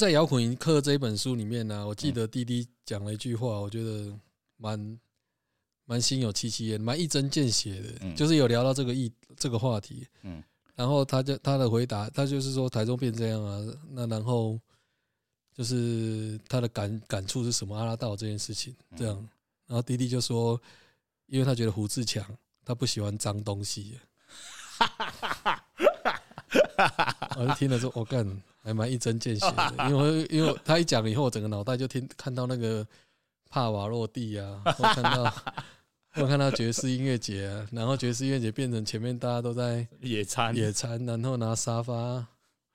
们在摇滚课这一本书里面呢，我记得滴滴讲了一句话，我觉得蛮蛮心有戚戚焉，蛮一针见血的，就是有聊到这个议这个话题。嗯，然后他就他的回答，他就是说台中变这样啊，那然后就是他的感感触是什么？阿拉道这件事情这样，然后滴滴就说，因为他觉得胡志强他不喜欢脏东西。我就听了说，我干，还蛮一针见血的，因为因为他一讲以后，我整个脑袋就听看到那个帕瓦落地啊，我看到我看到爵士音乐节，啊，然后爵士音乐节变成前面大家都在野餐。野餐，然后拿沙发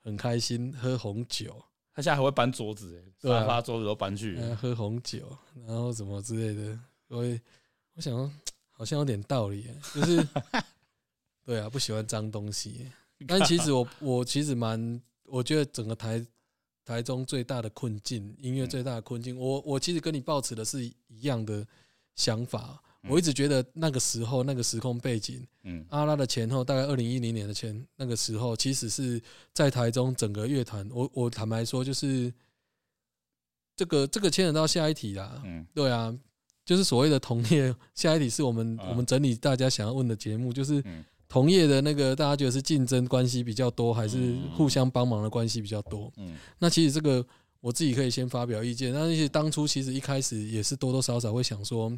很开心喝红酒，他现在还会搬桌子哎，沙发桌子都搬去。喝红酒，然后什么之类的，我我想好像有点道理，就是 对啊，不喜欢脏东西。但其实我我其实蛮，我觉得整个台台中最大的困境，音乐最大的困境，我我其实跟你抱持的是一样的想法。我一直觉得那个时候那个时空背景，嗯，阿拉的前后大概二零一零年的前那个时候，其实是在台中整个乐团，我我坦白说，就是这个这个牵扯到下一题啦，嗯，对啊，就是所谓的同业下一题是我们我们整理大家想要问的节目，就是。同业的那个，大家觉得是竞争关系比较多，还是互相帮忙的关系比较多？嗯，那其实这个我自己可以先发表意见。那些当初其实一开始也是多多少少会想说，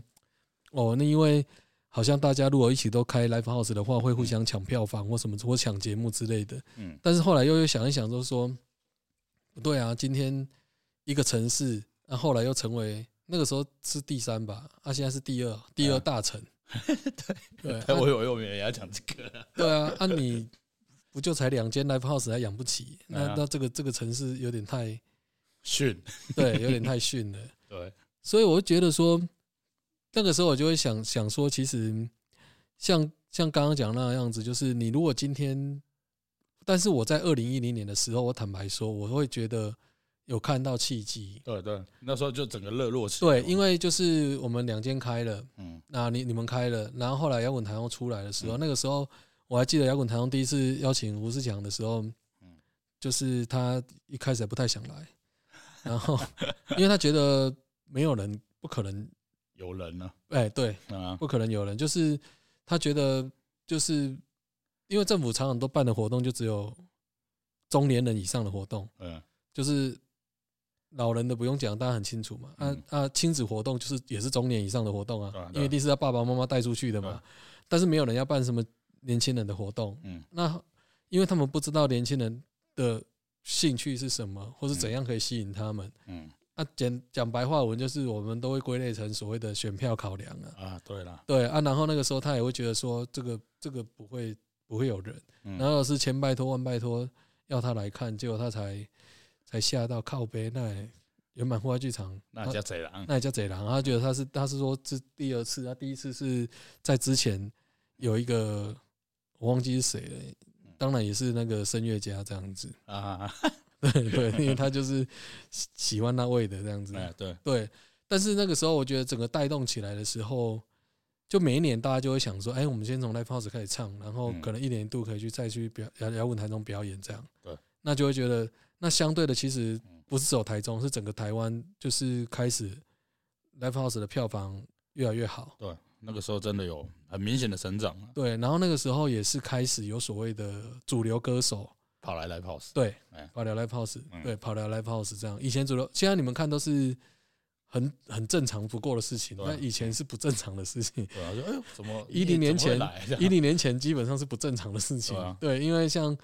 哦，那因为好像大家如果一起都开 live house 的话，会互相抢票房或什么或抢节目之类的。嗯，但是后来又又想一想，就说不对啊，今天一个城市，那后来又成为那个时候是第三吧，啊，现在是第二，第二大城。对对，我有我也要讲这个。对啊，那你不就才两间 live house 还养不起？那那这个这个城市有点太逊，对，有点太逊了。对，所以我就觉得说，那个时候我就会想想说，其实像像刚刚讲那样子，就是你如果今天，但是我在二零一零年的时候，我坦白说，我会觉得。有看到契机，对对，那时候就整个热络起来。对，因为就是我们两间开了，嗯，那你你们开了，然后后来摇滚台中出来的时候，那个时候我还记得摇滚台中第一次邀请吴志强的时候，嗯，就是他一开始还不太想来，然后因为他觉得没有人，不可能有人呢，哎，对，啊，不可能有人，就是他觉得就是因为政府常常都办的活动就只有中年人以上的活动，嗯，就是。老人的不用讲，大家很清楚嘛。啊啊，亲子活动就是也是中年以上的活动啊，因为第是他爸爸妈妈带出去的嘛。但是没有人要办什么年轻人的活动。嗯，那因为他们不知道年轻人的兴趣是什么，或是怎样可以吸引他们。嗯，啊，讲讲白话文就是我们都会归类成所谓的选票考量啊。啊，对了，对啊，然后那个时候他也会觉得说这个这个不会不会有人，然后是千拜托万拜托要他来看，结果他才。才下到靠背，那圆满户外剧场，那叫贼狼，那也叫贼狼。他觉得他是，他是说这第二次，他第一次是在之前有一个我忘记是谁了，当然也是那个声乐家这样子啊，对对，因为他就是喜欢那位的这样子，对对。但是那个时候，我觉得整个带动起来的时候，就每一年大家就会想说，哎，我们先从 live house 开始唱，然后可能一年一度可以去再去表摇摇滚台中表演这样，对，那就会觉得。那相对的，其实不是只有台中，是整个台湾，就是开始 live house 的票房越来越好。对，那个时候真的有很明显的成长。对，然后那个时候也是开始有所谓的主流歌手跑来 live house。对，跑来 live house，对，跑来 live house 这样。以前主流，现在你们看都是很很正常不过的事情，但以前是不正常的事情。对啊，就哎，怎么一零年前，一零年前基本上是不正常的事情。对，因为像。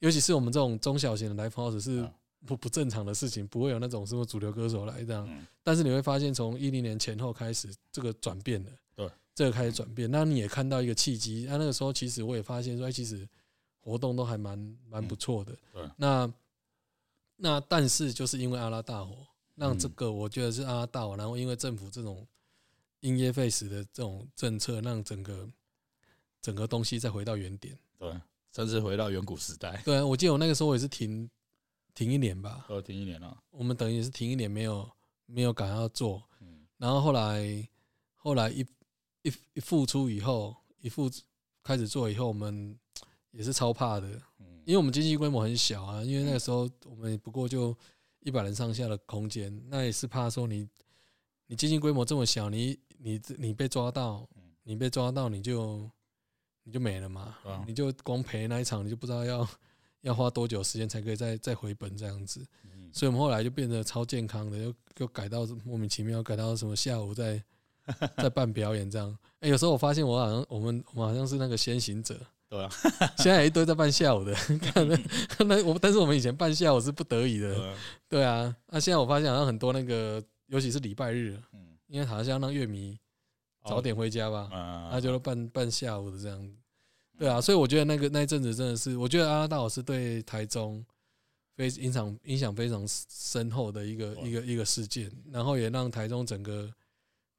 尤其是我们这种中小型的 live house 是不不正常的事情，不会有那种什么主流歌手来这样。但是你会发现，从一零年前后开始，这个转变了。对，这个开始转变。那你也看到一个契机。那那个时候，其实我也发现说，哎，其实活动都还蛮蛮不错的。对。那那但是就是因为阿拉大火，让这个我觉得是阿拉大火，然后因为政府这种因噎废食的这种政策，让整个整个东西再回到原点。对。甚至回到远古时代。对啊，我记得我那个时候我也是停停一年吧。呃，停一年了。我们等于是停一年，没有没有赶要做。嗯。然后后来后来一一一付出以后，一付开始做以后，我们也是超怕的。嗯。因为我们经济规模很小啊，因为那个时候我们不过就一百人上下的空间，那也是怕说你你经济规模这么小，你你你被抓到，你被抓到你就你就没了嘛，啊你就光赔那一场，你就不知道要要花多久时间才可以再再回本这样子。嗯所以我们后来就变得超健康的，又又改到莫名其妙改到什么下午在在 办表演这样。哎、有时候我发现我好像我们我们好像是那个先行者，对啊，现在有一堆在办下午的，看那 那我但是我们以前办下午是不得已的，对啊。那、现在我发现好像很多那个，尤其是礼拜日，嗯，因为好像让乐迷早点回家吧，啊，那就半半下午的这样子。对啊，所以我觉得那个那一阵子真的是，我觉得阿拉大老师对台中非影响影响非常深厚的一个一个一个事件，然后也让台中整个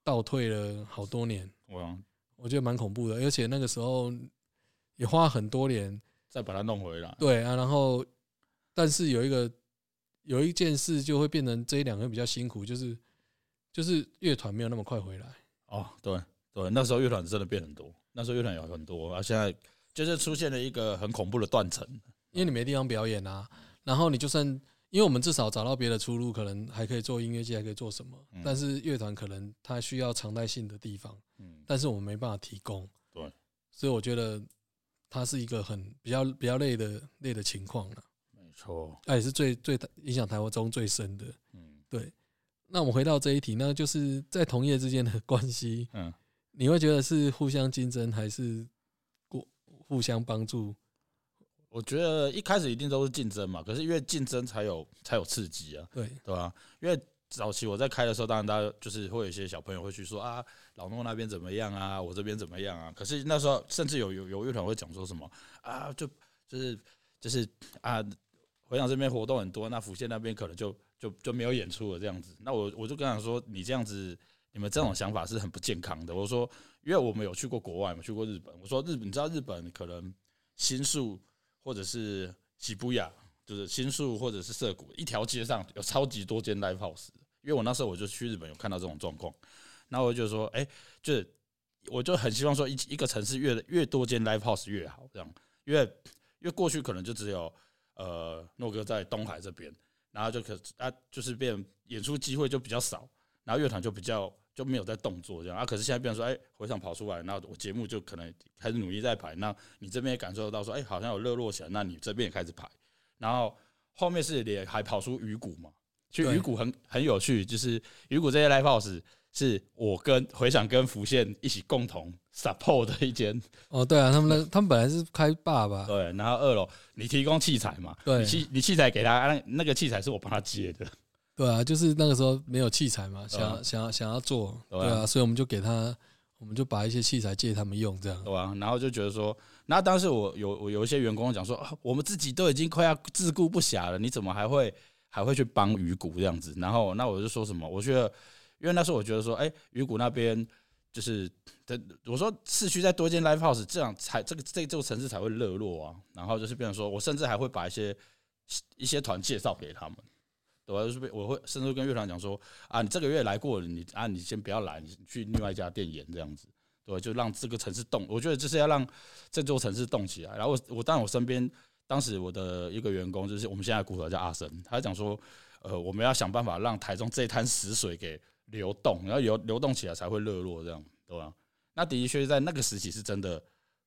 倒退了好多年，我我觉得蛮恐怖的，而且那个时候也花很多年，再把它弄回来。对啊，然后但是有一个有一件事就会变成这一两个比较辛苦，就是就是乐团没有那么快回来。哦，对对，那时候乐团真的变很多，那时候乐团有很多，而，现在就是出现了一个很恐怖的断层。因为你没地方表演啊，然后你就算，因为我们至少找到别的出路，可能还可以做音乐剧，还可以做什么，嗯但是乐团可能它需要常态性的地方，嗯，但是我们没办法提供，对，所以我觉得它是一个很比较比较累的累的情况了，没错，那也是最最影响台湾中最深的。嗯对，那我们回到这一题，那就是在同业之间的 关系，嗯，你会觉得是互相竞争，还是互互相帮助？我觉得一开始一定都是竞争嘛，可是因为竞争才有才有刺激啊，对，对吧、因为早期我在开的时候，当然大家就是会有一些小朋友会去说啊，老诺那边怎么样啊，我这边怎么样啊。可是那时候甚至有有有乐团会讲说什么啊，就就是就是啊，回想这边活动很多，那福县那边可能就就就没有演出了这样子。那我我就跟他说，你这样子，你们这种想法是很不健康的。我说，因为我们有去过国外嘛，去过日本。我说日本，你知道日本可能新宿或者是喜布亚，就是新宿或者是涩谷，一条街上有超级多间 live house。因为我那时候我就去日本有看到这种状况，那我就说，哎、就是我就很希望说一一个城市越越多间 live house 越好，这样，因为因为过去可能就只有呃诺哥在东海这边，然后就可啊就是变演出机会就比较少，然后乐团就比较就没有在动作这样啊。可是现在变成说，哎、回场跑出来，那我节目就可能开始努力在排，那你这边也感受得到说，哎、好像有热络起来，那你这边也开始排，然后后面是也还跑出鱼骨嘛，去对鱼骨很很有趣，就是鱼骨这些 live house 是我跟回想跟福县一起共同 support 的一间，哦，对啊，他们那 他们本来是开坝吧？对，然后二楼你提供器材嘛，对你器你器材给他，那那个器材是我帮他接的，对啊，就是那个时候没有器材嘛，想要想要想要做，对啊对啊，所以我们就给他，我们就把一些器材借他们用，这样。对吧、然后就觉得说，那当时我有我有一些员工讲说，啊，我们自己都已经快要自顾不暇了，你怎么还会还会去帮鱼骨这样子？然后那我就说什么？我觉得，因为那时候我觉得说，哎、鱼骨那边就是，我说市区再多一间 live house，这样才这个这这个城市才会热络啊。然后就是变成说我甚至还会把一些一些团介绍给他们。对吧？就是我会甚至跟乐团讲说啊，你这个月来过了，你啊你先不要来，你去另外一家店演这样子。对，就让这个城市动。我觉得就是要让这座城市动起来。然后我我当然我身边当时我的一个员工就是我们现在的骨头叫阿生，他讲说，呃，我们要想办法让台中这滩死水给流动，然后流流动起来才会热络，这样对吧？那的确在那个时期是真的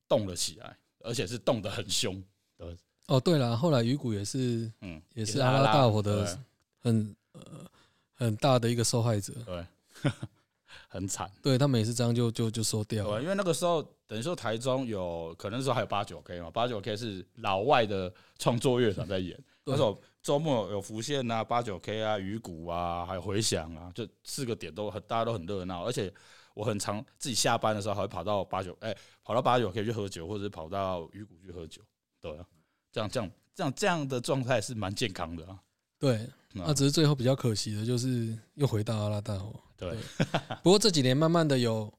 动了起来，而且是动得很凶。哦，对了，后来鱼骨也是嗯，也是阿拉大火的很呃很大的一个受害者，对，很惨。对他们也是这样就就就收掉了。因为那个时候等于说台中有可能那时候还有八九 K 嘛，八九 K 是老外的创作乐团在演，那时候周末有浮现啊、八九 K 啊、鱼骨啊，还有回响啊，就四个点都很大家都很热闹，而且我很常自己下班的时候还会跑到八九哎跑到八九 K 去喝酒，或者是跑到鱼骨去喝酒，对啊，这样这样这样这样的状态是蛮健康的啊，对，那只是最后比较可惜的就是又回到阿拉大火。对，不过这几年慢慢的有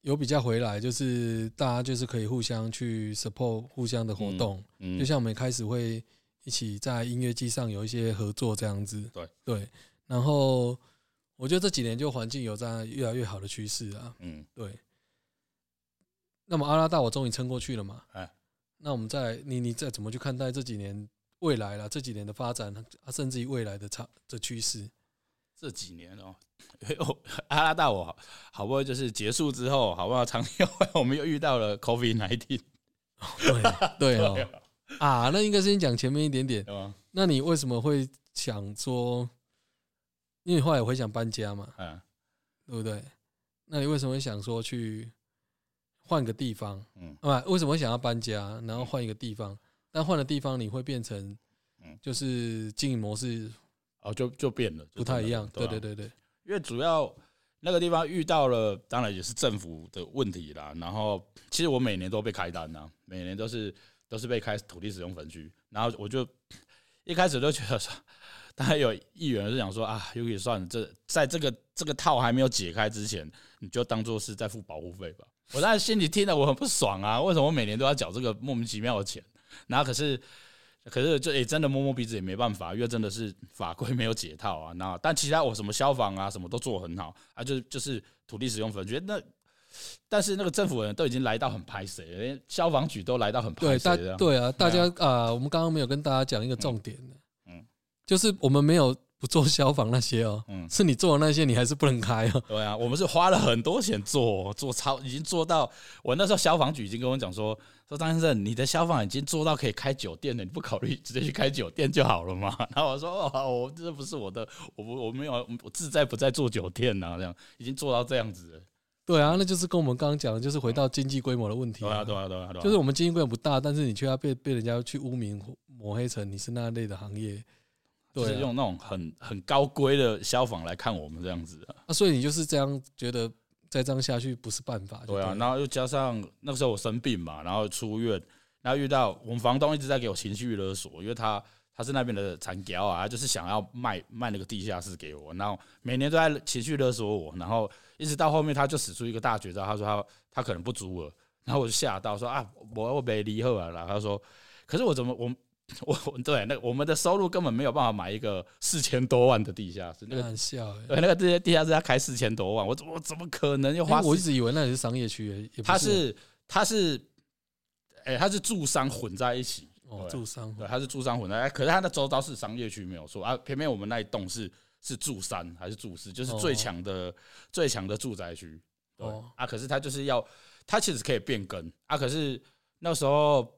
有比较回来，就是大家就是可以互相去 support 互相的活动，嗯。就像我们开始会一起在音乐季上有一些合作这样子。对对，然后我觉得这几年就环境有在越来越好的趋势啊。嗯对，那么阿拉大我终于撑过去了嘛？哎那我们再你你再怎么去看待这几年未来啦，这几年的发展，啊，甚至于未来的差的趋势。这几年哦，阿拉大我好好不容易就是结束之后，好不好？长天会我们又遇到了 COVID nineteen，对对哦，啊，那应该先讲前面一点点。那你为什么会想说？因为你后来会想搬家嘛，嗯对不对？那你为什么会想说去换个地方？嗯啊，为什么会想要搬家，然后换一个地方？但换了地方，你会变成嗯，就是经营模式哦，就就变了，不太一样。对对，对对，因为主要那个地方遇到了，当然也是政府的问题啦。然后其实我每年都被开单呐、每年都是都是被开土地使用分区，然后我就一开始就觉得说，当然有议员是想说啊，你可以算了，这在这个这个套还没有解开之前，你就当做是在付保护费吧。我当时心里听了我很不爽啊，为什么我每年都要缴这个莫名其妙的钱？然后可是。可是就也、真的摸摸鼻子也没办法，因为真的是法规没有解套啊。那但其他我什么消防啊什么都做很好啊，就就是土地使用分区那，但是那个政府人都已经来到很拍谁，连消防局都来到很拍对大谁的。对啊，大家啊，我们刚刚没有跟大家讲一个重点的，嗯就是我们没有不做消防那些哦，嗯，是你做的那些你还是不能开哦。对啊，我们是花了很多钱做，做超已经做到，我那时候消防局已经跟我讲说，说张先生，你的消防已经做到可以开酒店了，你不考虑直接去开酒店就好了嘛？然后我说，哦，我这不是我的，我不我没有，我自在不在做酒店呐、这样已经做到这样子了。对啊，那就是跟我们刚刚讲的，就是回到经济规模的问题对啊，对啊，对啊，对啊，就是我们经济规模不大，但是你却要被被人家去污名抹黑成你是那类的行业，就是对啊，用那种很很高规的消防来看我们这样子啊。啊，所以你就是这样觉得再这样下去不是办法，對对啊，然后又加上那个时候我生病嘛，然后出院，然后遇到我们房东一直在给我情绪勒索，因为他他是那边的产胶啊，他就是想要卖卖那个地下室给我，然后每年都在情绪勒索我，然后一直到后面他就使出一个大绝招，他说他他可能不足了，然后我就吓到说啊，我我没离后啊，然后他说，可是我怎么我我我对那我们的收入根本没有办法买一个四千多万的地下室，那个很笑那个这些地下室要开四千多万，我怎我怎么可能又花欸我一直以为那里是商业区、欸，也不他是他是，哎、他是住商混在一起，住商对，他是住商混在，哎可是它的周遭是商业区没有错啊，偏偏我们那一栋是是住三还是住四，就是最哦强的、最强的住宅区，对、哦啊，可是他就是要，他其实可以变更啊，可是那时候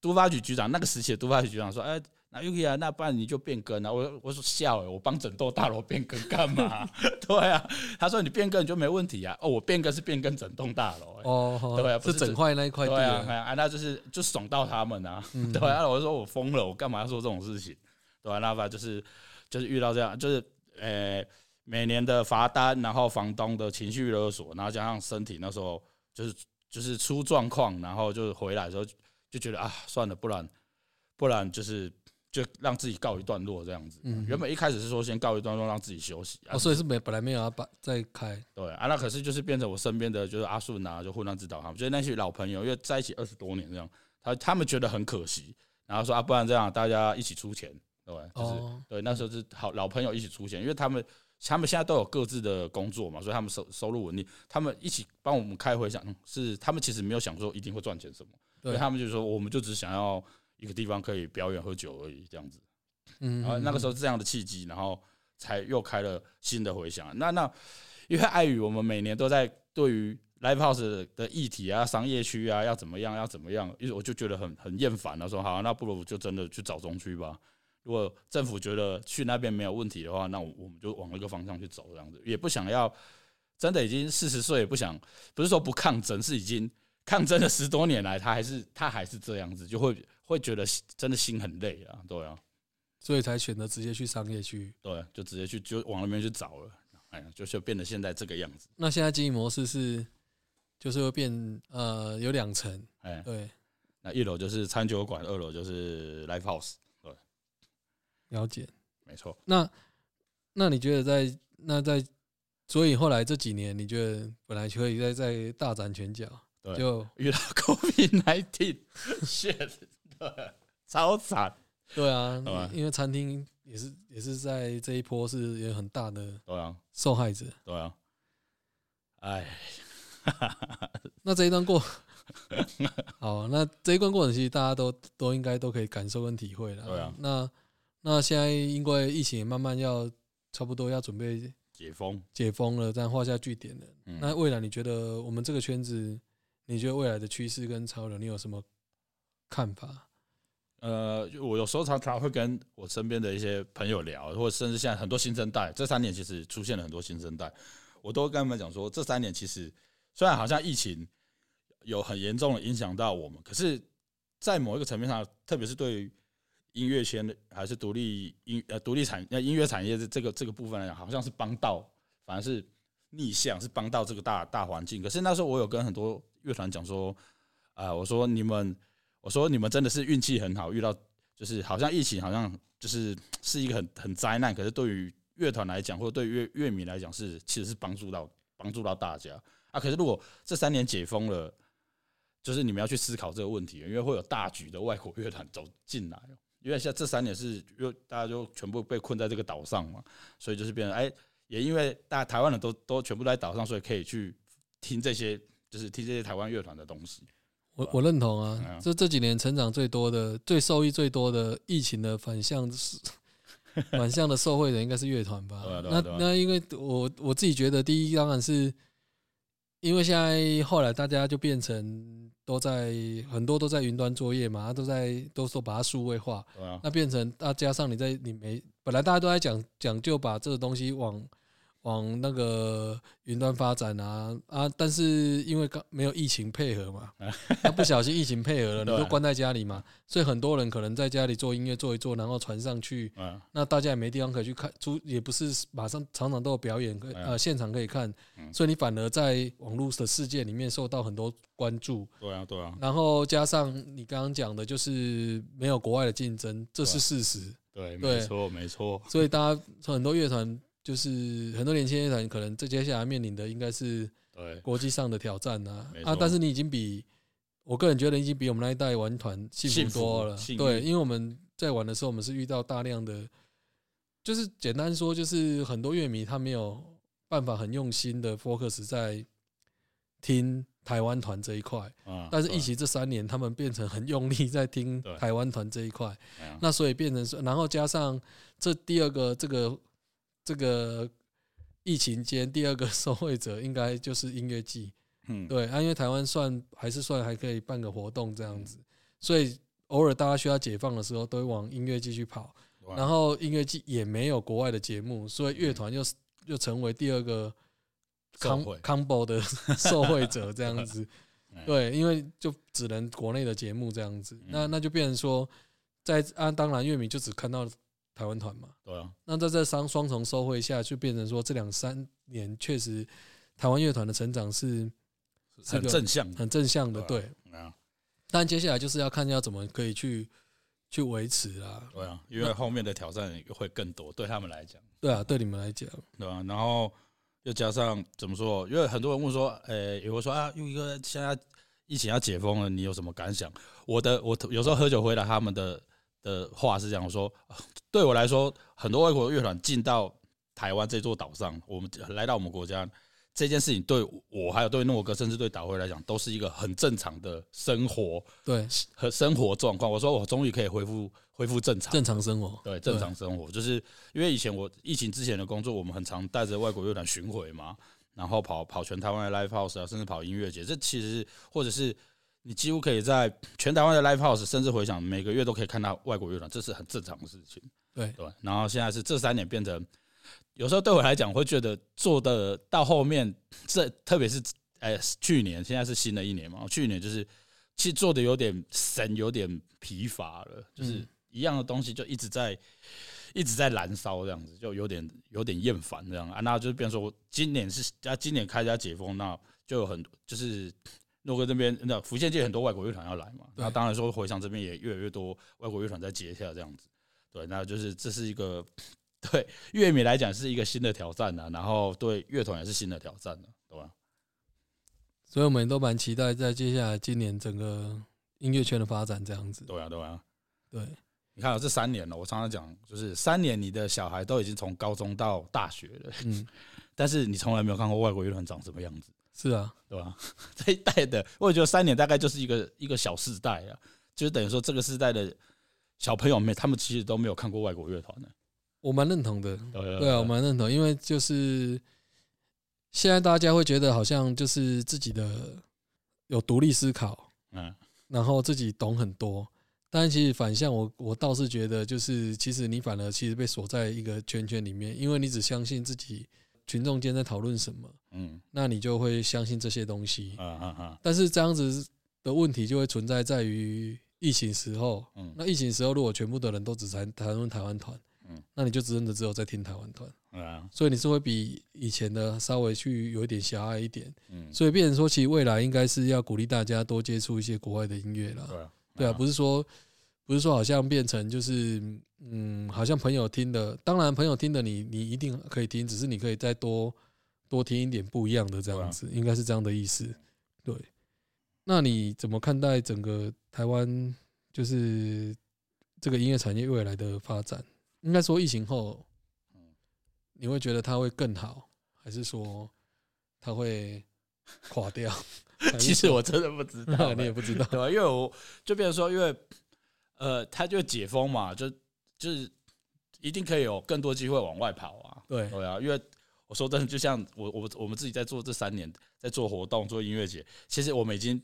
都发局局长那个时期的都发局局长说，哎、那 Yuki 啊，那不然你就变更啊！我我说笑哎、我帮整栋大楼变更干嘛？对啊，他说你变更你就没问题啊。哦，我变更是变更整栋大楼、欸，哦，对啊不是是整块那一块地对啊，啊，啊，那就是就爽到他们啊，嗯对啊，我就说我疯了，我干嘛要做这种事情？对啊，那反正就是就是遇到这样，就是呃每年的罚单，然后房东的情绪勒索，然后加上身体那时候就是就是出状况，然后就回来的时候就觉得啊算了，不然不然就是就让自己告一段落这样子。嗯原本一开始是说先告一段落，让自己休息。啊哦，所以是没本来没有要把再开，对啊，那可是就是变成我身边的就是阿顺啊，就混乱指导他们，就是那些老朋友，因为在一起二十多年这样，他他们觉得很可惜，然后说啊，不然这样大家一起出钱，对吧？就是、哦，对，那时候是好老朋友一起出钱，因为他们他们现在都有各自的工作嘛，所以他们收收入稳定，他们一起帮我们开回想，嗯是他们其实没有想说一定会赚钱什么，所以对，他们就说我们就只想要一个地方可以表演喝酒而已这样子。嗯，然后那个时候候是这样的契机，然后才又开了新的回响。那那因为碍于我们每年都在对于 live house 的的议题啊、商业区啊要怎么样要怎么样，因为我就觉得很很厌烦了，说好，那不如就真的去找中区吧。如果政府觉得去那边没有问题的话，那我我们就往那个方向去走，这样子。也不想要真的已经四十岁，也不想不是说不抗争，是已经抗争了十多年来，他还是他还是这样子，就会会觉得真的心很累啊，对啊。所以才选择直接去商业区。对，就直接去就往那边去找了，哎呀，就就变得现在这个样子，那现在经营模式是，就是会变呃有两层，哎，对，那一楼就是餐酒馆，二楼就是 live house，了解。没错。那那你觉得在那在，所以后来这几年，你觉得本来可以在在大展拳脚，对就 遇到 COVID nineteen shit，对，超惨，对啊对，因为餐厅也是也是在这一波是有很大的对啊，受害者。对啊，哎，那这一段过好，那这一关过程其实大家都都应该都可以感受跟体会了。对啊那那现在因为疫情也慢慢要差不多要准备解封，解封了，这样画下句点了。嗯那未来你觉得我们这个圈子，你觉得未来的趋势跟潮流，你有什么看法？呃，我有时候常常会跟我身边的一些朋友聊，或者甚至现在很多新生代，这三年其实出现了很多新生代，我都跟他们讲说，这三年其实虽然好像疫情有很严重的影响到我们，可是，在某一个层面上，特别是对于音乐圈的还是独立音呃独立产呃音乐产业的这个这个部分来讲，好像是帮到，反而是逆向是帮到这个大大环境。可是那时候我有跟很多乐团讲说，啊、我说你们。我说你们真的是运气很好，遇到就是好像疫情，好像就是是一个很很灾难。可是对于乐团来讲，或者对乐乐迷来讲，是其实是帮助到帮助到大家啊。可是如果这三年解封了，就是你们要去思考这个问题，因为会有大举的外国乐团走进来。因为像这三年是因为大家就全部被困在这个岛上嘛，所以就是变成哎，也因为大家台湾人都都全部都在岛上，所以可以去听这些，就是听这些台湾乐团的东西。我我认同嗯啊，这这几年成长最多的、最受益最多的疫情的反向是反向的受惠人应该是乐团吧那那因为我我自己觉得，第一当然是因为现在后来大家就变成都在很多都在云端作业嘛，都在都说把它数位化，啊，那变成啊加上你在你没本来大家都在讲讲究把这个东西往往那个云端发展啊啊，但是因为刚没有疫情配合嘛，他不小心疫情配合了，你对都关在家里嘛，所以很多人可能在家里做音乐做一做，然后传上去，嗯，那大家也没地方可以去看，出也不是马上常常都有表演，呃现场可以看嗯，所以你反而在网络的世界里面受到很多关注，对啊，对啊，然后加上你刚刚讲的，就是没有国外的竞争，这是事实。对，对。没错，没错，所以大家很多乐团，就是很多年轻乐团，可能这接下来面临的应该是对，国际上的挑战啊啊！但是你已经比我个人觉得已经比我们那一代玩团幸幸福福多了。对，因为我们在玩的时候，我们是遇到大量的，就是简单说，就是很多乐迷他没有办法很用心的 focus 在听台湾团这一块，啊，但是疫情这三年，他们变成很用力在听台湾团这一块。那所以变成说，然后加上这第二个这个这个疫情间第二个 受惠者，应该就是音乐季。嗯，对啊，因为台湾算还是算还可以办个活动这样嗯子，所以偶尔大家需要解放的时候，都会往音乐季去跑。然后音乐季也没有国外的节目，所以乐团又是又成为第二个 combo 的 受惠者这样子。嗯对，因为就只能国内的节目这样子，那嗯那就变成说，在啊，当然乐迷就只看到台湾团嘛。对啊，那在这双双重收惠下，就变成说这两三年确实台湾乐团的成长是是很正向，很正向的，对啊，但接下来就是要看要怎么可以去去维持啦。对啊，因为后面的挑战会更多，对他们来讲，对啊，对你们来讲，对啊？然后又加上怎么说？因为很多人问说，诶，有人说啊，又一个现在疫情要解封了，你有什么感想？我的我有时候喝酒回来，他们的的话是这样说，啊对我来说，很多外国乐团进到台湾这座岛上，我们来到我们国家。这件事情对我还有对诺哥，甚至对导会来讲，都是一个很正常的生活对和生活状况。我说我终于可以恢复恢复正常，正常生活，对正常生活，就是因为以前我疫情之前的工作，我们很常带着外国乐团巡回嘛，然后跑跑全台湾的 live house 啊，甚至跑音乐节，这其实或者是你几乎可以在全台湾的 live house，甚至回想每个月都可以看到外国乐团，这是很正常的事情。对对，然后现在是这三年变成，有时候对我来讲会觉得做的到后面，这特别是呃去年，现在是新的一年嘛，去年就是其实做的有点神，有点疲乏了，就是嗯一样的东西就一直在一直在燃烧这样子，就有点有点厌烦这样啊。那就是变成说，我今年是啊，今年开始要解封，那就有很多就是。诺哥这边，那福建界很多外国乐团要来嘛，那当然说回响这边也越来越多外国乐团在接下这样子，对，那就是这是一个 对乐迷来讲是一个新的挑战啊，然后对乐团也是新的挑战的，对吧？所以我们都蛮期待在接下来今年整个音乐圈的发展这样子。对啊，对啊。对，你看、啊，这三年了，我常常讲，就是三年，你的小孩都已经从高中到大学了，嗯，但是你从来没有看过外国乐团长什么样子。是啊，对吧？这一代的，我也觉得三年大概就是一个一个小世代啊，就是等于说这个世代的小朋友们，他们其实都没有看过外国乐团的。我蛮认同的。对对啊，我蛮认同，因为就是现在大家会觉得好像就是自己的有独立思考，嗯然后自己懂很多。但其实反向我，我倒是觉得，就是其实你反而其实被锁在一个圈圈里面，因为你只相信自己群众间在讨论什么，嗯。那你就会相信这些东西。啊啊啊，但是这样子的问题就会存在在于疫情时候，嗯。那疫情时候如果全部的人都只谈谈论台湾团，嗯。那你就真的只有在听台湾团。啊。所以你是会比以前的稍微去有一点狭隘一点，嗯，所以变成说，其实未来应该是要鼓励大家多接触一些国外的音乐了。对啊对啊，不是说不是说好像变成就是嗯，好像朋友听的，当然朋友听的你你一定可以听，只是你可以再多多听一点不一样的这样子，应该是这样的意思。对，那你怎么看待整个台湾就是这个音乐产业未来的发展？应该说疫情后，你会觉得它会更好，还是说它会垮掉？其实我真的不知道，你也不知道。对吧？因为我就变成说，因为呃，他就解封嘛，就就是一定可以有更多机会往外跑啊。对，对啊，因为我说真的，就像我我我们自己在做这三年，在做活动、做音乐节，其实我们已经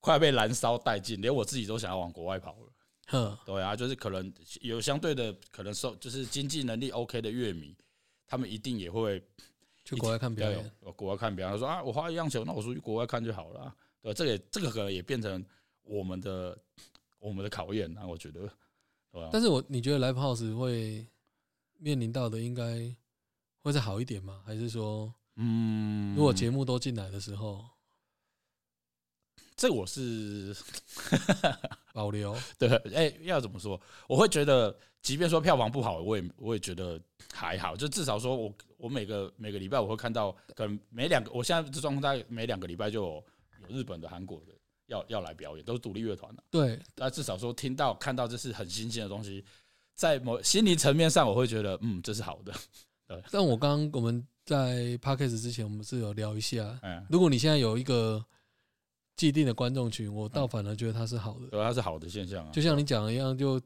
快被燃烧殆尽，连我自己都想要往国外跑了。哼，对啊，就是可能有相对的可能受，就是经济能力 OK 的乐迷，他们一定也会去国外看表演。有国外看表演，他说啊，我花一样钱，那我出去国外看就好了啊、对，这个也这个可能也变成我们的我们的考验啊，我觉得，对啊、但是我你觉得 Live House 会面临到的应该会再好一点吗？还是说，嗯，如果节目都进来的时候 这我是 保留？对，哎、要怎么说？我会觉得，即便说票房不好，我也我也觉得还好，就至少说我我每个每个礼拜我会看到，可能每两个，我现在这状况大概每两个礼拜就有有日本的、韩国的要要来表演，都是独立乐团的。对，那至少说听到看到这是很新鲜的东西，在某心理层面上，我会觉得嗯，这是好的。但我刚刚我们在 Podcast 之前，我们是有聊一下，嗯，如果你现在有一个既定的观众群，我倒反而觉得它是好的。对，它是好的现象啊。就像你讲的一样，就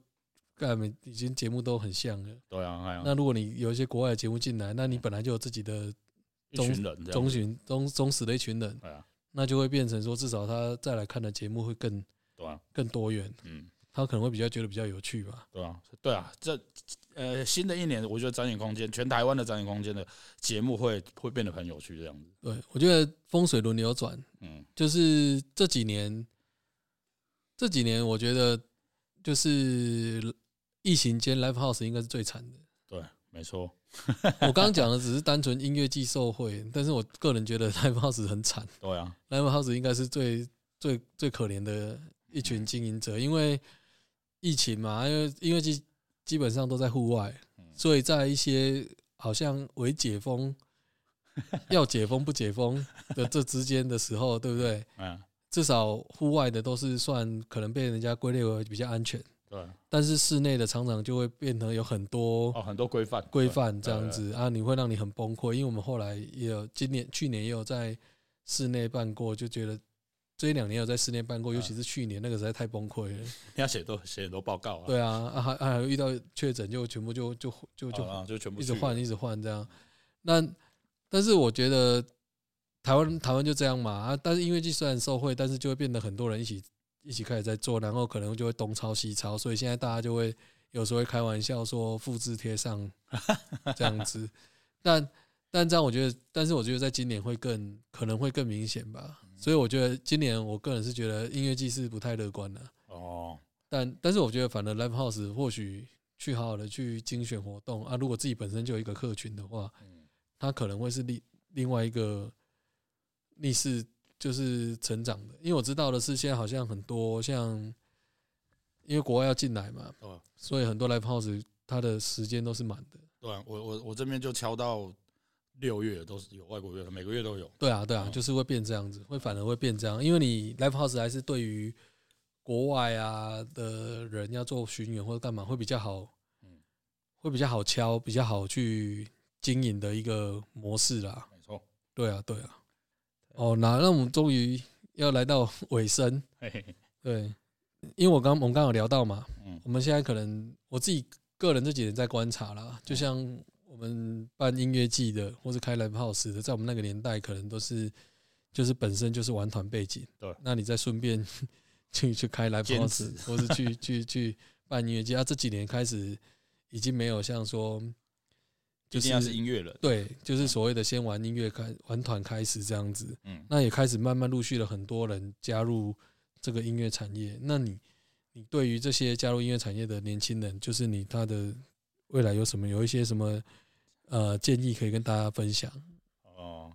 干每已经节目都很像了。对啊，哎呀那如果你有一些国外的节目进来，那你本来就有自己的中群人这样忠群忠忠实的一群人，对啊，那就会变成说，至少他再来看的节目会更对啊，更多元，嗯。他可能会比较觉得比较有趣吧。对啊，对啊，这呃新的一年，我觉得展演空间，全台湾的展演空间的节目会会变得很有趣，这样子。对我觉得风水轮流转，嗯就是这几年，这几年我觉得就是疫情间 live house 应该是最惨的。对，没错。我刚刚讲的只是单纯音乐季售会，但是我个人觉得 live house 很惨对啊，，live house 应该是最最最可怜的一群经营者，因为疫情嘛，因为音乐季基本上都在户外，所以在一些好像为解封、要解封不解封的这之间的时候，对不对？嗯，至少户外的都是算可能被人家归类为比较安全，对，但是室内的常常就会变得有很多哦，很多规范，规范这样子。啊，你会让你很崩溃。因为我们后来也有今年、去年也有在室内办过，就觉得这一两年有在室内办过，尤其是去年那个实在太崩溃了。你要写多写很多报告啊。对啊，啊还还遇到确诊就全部就就就就好啦就全部一直换，一直换这样。那但是我觉得台湾台湾就这样嘛啊，但是音乐剧虽然受惠，但是就会变得很多人一起一起开始在做，然后可能就会东抄西抄，所以现在大家就会有时候会开玩笑说复制贴上 这样子。但但这样我觉得，但是我觉得在今年会更可能会更明显吧。所以我觉得今年我个人是觉得音乐季是不太乐观的。哦，但但是我觉得，反而 live house 或许去好好的去精选活动啊，如果自己本身就有一个客群的话，嗯它可能会是另另外一个逆势就是成长的。因为我知道的是，现在好像很多像因为国外要进来嘛，所以很多 live house 它的时间都是满的。对啊，我我我这边就敲到六月都是有外国乐团，每个月都有。对啊，对啊，嗯。就是会变这样子，会反而会变这样，因为你 live house 还是对于国外啊的人要做巡演或者干嘛会比较好，嗯。会比较好敲，比较好去经营的一个模式啦。没错，对啊，对啊，哦，那那我们终于要来到尾声，嘿嘿嘿。对，因为我刚我们刚好聊到嘛，嗯。我们现在可能我自己个人这几年在观察啦，就像我们办音乐季的，或是开 live house 的，在我们那个年代，可能都是就是本身就是玩团背景，对。那你再顺便 去去开 live 兼 house，职。或是去 去去办音乐季，啊，这几年开始已经没有像说就是一定要是音乐人，对，就是所谓的先玩音乐开玩团开始这样子，嗯，那也开始慢慢陆续了很多人加入这个音乐产业。那你你对于这些加入音乐产业的年轻人，就是你他的未来有什么有一些什么呃建议可以跟大家分享？哦，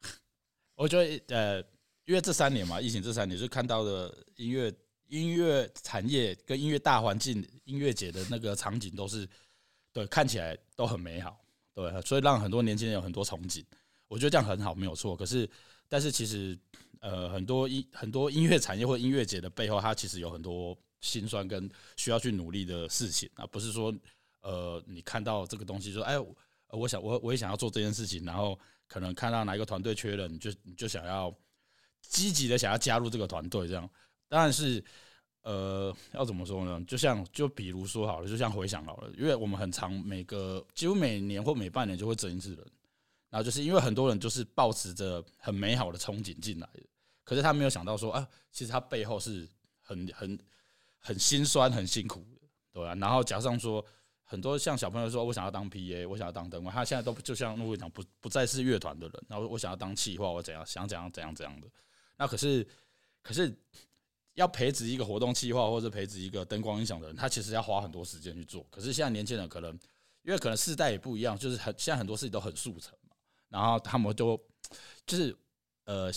我觉得呃，因为这三年嘛，疫情这三年就看到的音乐音乐产业跟音乐大环境、音乐节的那个场景都是对看起来都很美好，对，所以让很多年轻人有很多憧憬。我觉得这样很好，没有错。可是，但是其实呃，很多音很多音乐产业或音乐节的背后，它其实有很多辛酸跟需要去努力的事情啊，不是说呃，你看到这个东西说，哎，我想我我也想要做这件事情，然后可能看到哪一个团队缺人，你就你就想要积极的想要加入这个团队，这样当然是呃要怎么说呢？就像就比如说好了，就像回想好了，因为我们很常每个几乎每年或每半年就会整一次人，然后就是因为很多人就是抱持着很美好的憧憬进来的，可是他没有想到说啊，其实他背后是很很很心酸、很辛苦的，对啊，然后加上说。很多像小朋友说，我想要当 PA，我想要当灯光，他现在都就像陆会长不不再是乐团的人，然后我想要当企划，我怎样想怎样怎样怎样的。那可是可是要培植一个活动企划或者培植一个灯光音响的人，他其实要花很多时间去做。可是现在年轻人可能因为可能世代也不一样，就是很现在很多事情都很速成嘛，然后他们就就是呃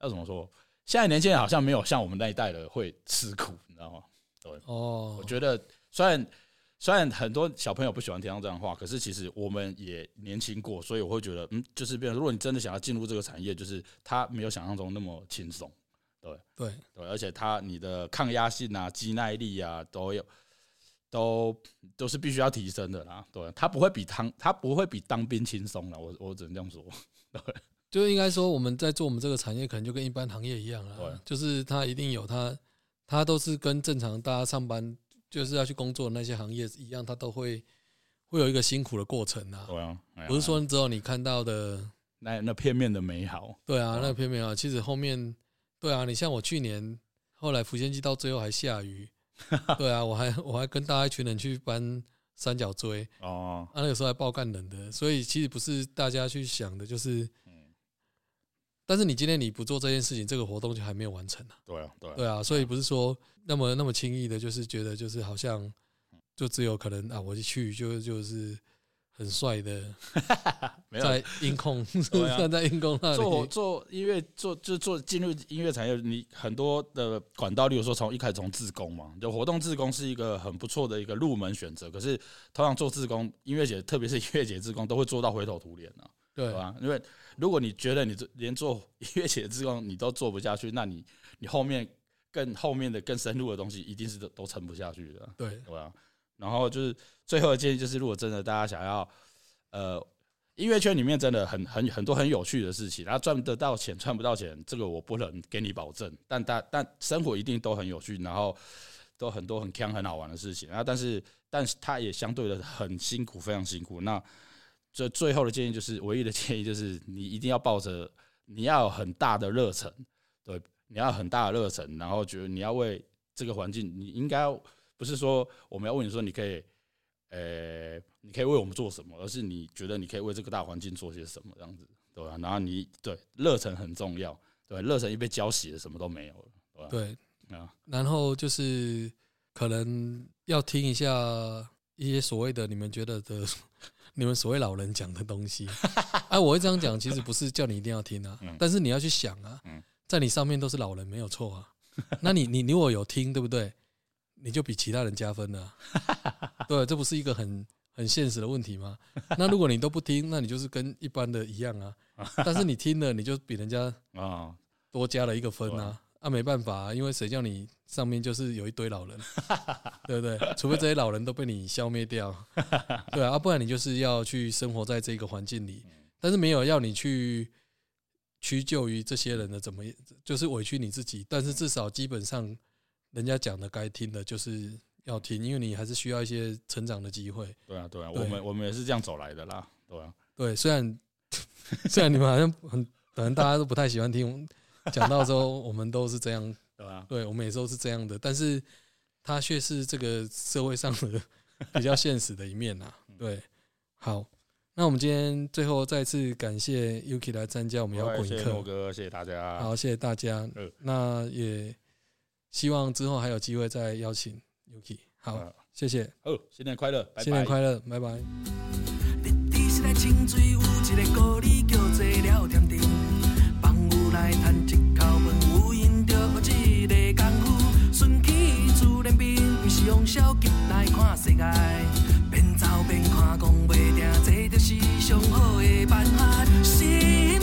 要怎么说？现在年轻人好像没有像我们那一代的会吃苦，你知道吗？对，哦我，觉得虽然虽然很多小朋友不喜欢听到这样的话，可是其实我们也年轻过，所以我会觉得，嗯，就是变成，如果你真的想要进入这个产业，就是它没有想象中那么轻松，对，对。对，而且它你的抗压性啊、肌耐力啊都有，都都是必须要提升的啦，对，它不会比当它不会比当兵轻松了，我我只能这样说，就应该说我们在做我们这个产业，可能就跟一般行业一样对。啊，就是它一定有它，它都是跟正常大家上班就是要去工作的那些行业一样，他都会会有一个辛苦的过程啊。对啊，哎呀不是说只有你看到的，那那片面的美好，对啊，嗯那个偏偏啊，其实后面，对啊，你像我去年后来福建机到最后还下雨，对啊，我还我还跟大家一群人去搬三角锥，哦，啊，那个时候还爆干冷的，所以其实不是大家去想的，就是，但是你今天你不做这件事情，这个活动就还没有完成啊，对啊，对啊，对啊，所以不是说那么那么轻易的，就是觉得就是好像就只有可能啊，我一去就就是很帅的，在音控 在音控那做里，做音乐，做就做进入音乐产业，你很多的管道，例如说从一开始从自工嘛，就活动自工是一个很不错的一个入门选择。可是通常做自工，音乐节特别是音乐节自工都会做到灰头土脸啊，对对吧？因为如果你觉得你这连做音乐节自工你都做不下去，那你你后面更后面的更深入的东西一定是都都撑不下去的啊。对对吧，然后就是最后的建议就是，如果真的大家想要，呃，音乐圈里面真的很很很多很有趣的事情，然后赚得到钱赚不到钱，这个我不能给你保证，但但但生活一定都很有趣，然后都很多很锵很好玩的事情，然后但是但是它也相对的很辛苦，非常辛苦。那这最后的建议就是，唯一的建议就是，你一定要抱着你要有很大的热忱，对，你要有很大的热忱，然后觉得你要为这个环境，你应该不是说我们要问你说你可以，呃，你可以为我们做什么，而是你觉得你可以为这个大环境做些什么，这样子，对吧、然后你对热忱很重要，对，热忱一被浇熄了，什么都没有了，对吧、对，啊，然后就是可能要听一下一些所谓的你们觉得的，你们所谓老人讲的东西。哎、我会这样讲，其实不是叫你一定要听啊，嗯但是你要去想啊嗯，在你上面都是老人，没有错啊。那你你你如果有听，对不对？你就比其他人加分了啊、对，这不是一个很很现实的问题吗？那如果你都不听，那你就是跟一般的一样啊。但是你听了，你就比人家啊，多加了一个分啊，啊没办法、啊，因为谁叫你上面就是有一堆老人，对不对？除非这些老人都被你消灭掉，对啊，啊不然你就是要去生活在这个环境里，但是没有要你去屈就于这些人的怎么，就是委屈你自己，但是至少基本上人家讲的该听的就是要听，因为你还是需要一些成长的机会。对啊，对啊，对。我们我们也是这样走来的啦，对啊，对，虽然 虽然你们好像很可能大家都不太喜欢听讲到说我们都是这样，对啊，对我们也都是这样的，但是它却是这个社会上的 比较现实的一面呐。对，好，那我们今天最后再次感谢 Yuki 来参加我们摇滚谢谢诺课，哥，谢谢大家，好，谢谢大家嗯。那也希望之后还有机会再邀请 Yuki。好，嗯谢谢，哦，新年快乐，拜拜新年快乐，拜拜。来探一口闷，有闲着学一个功夫，顺其自然变，不是用消极来看世界，边走边看，讲袂定，这就是上好的办法。是。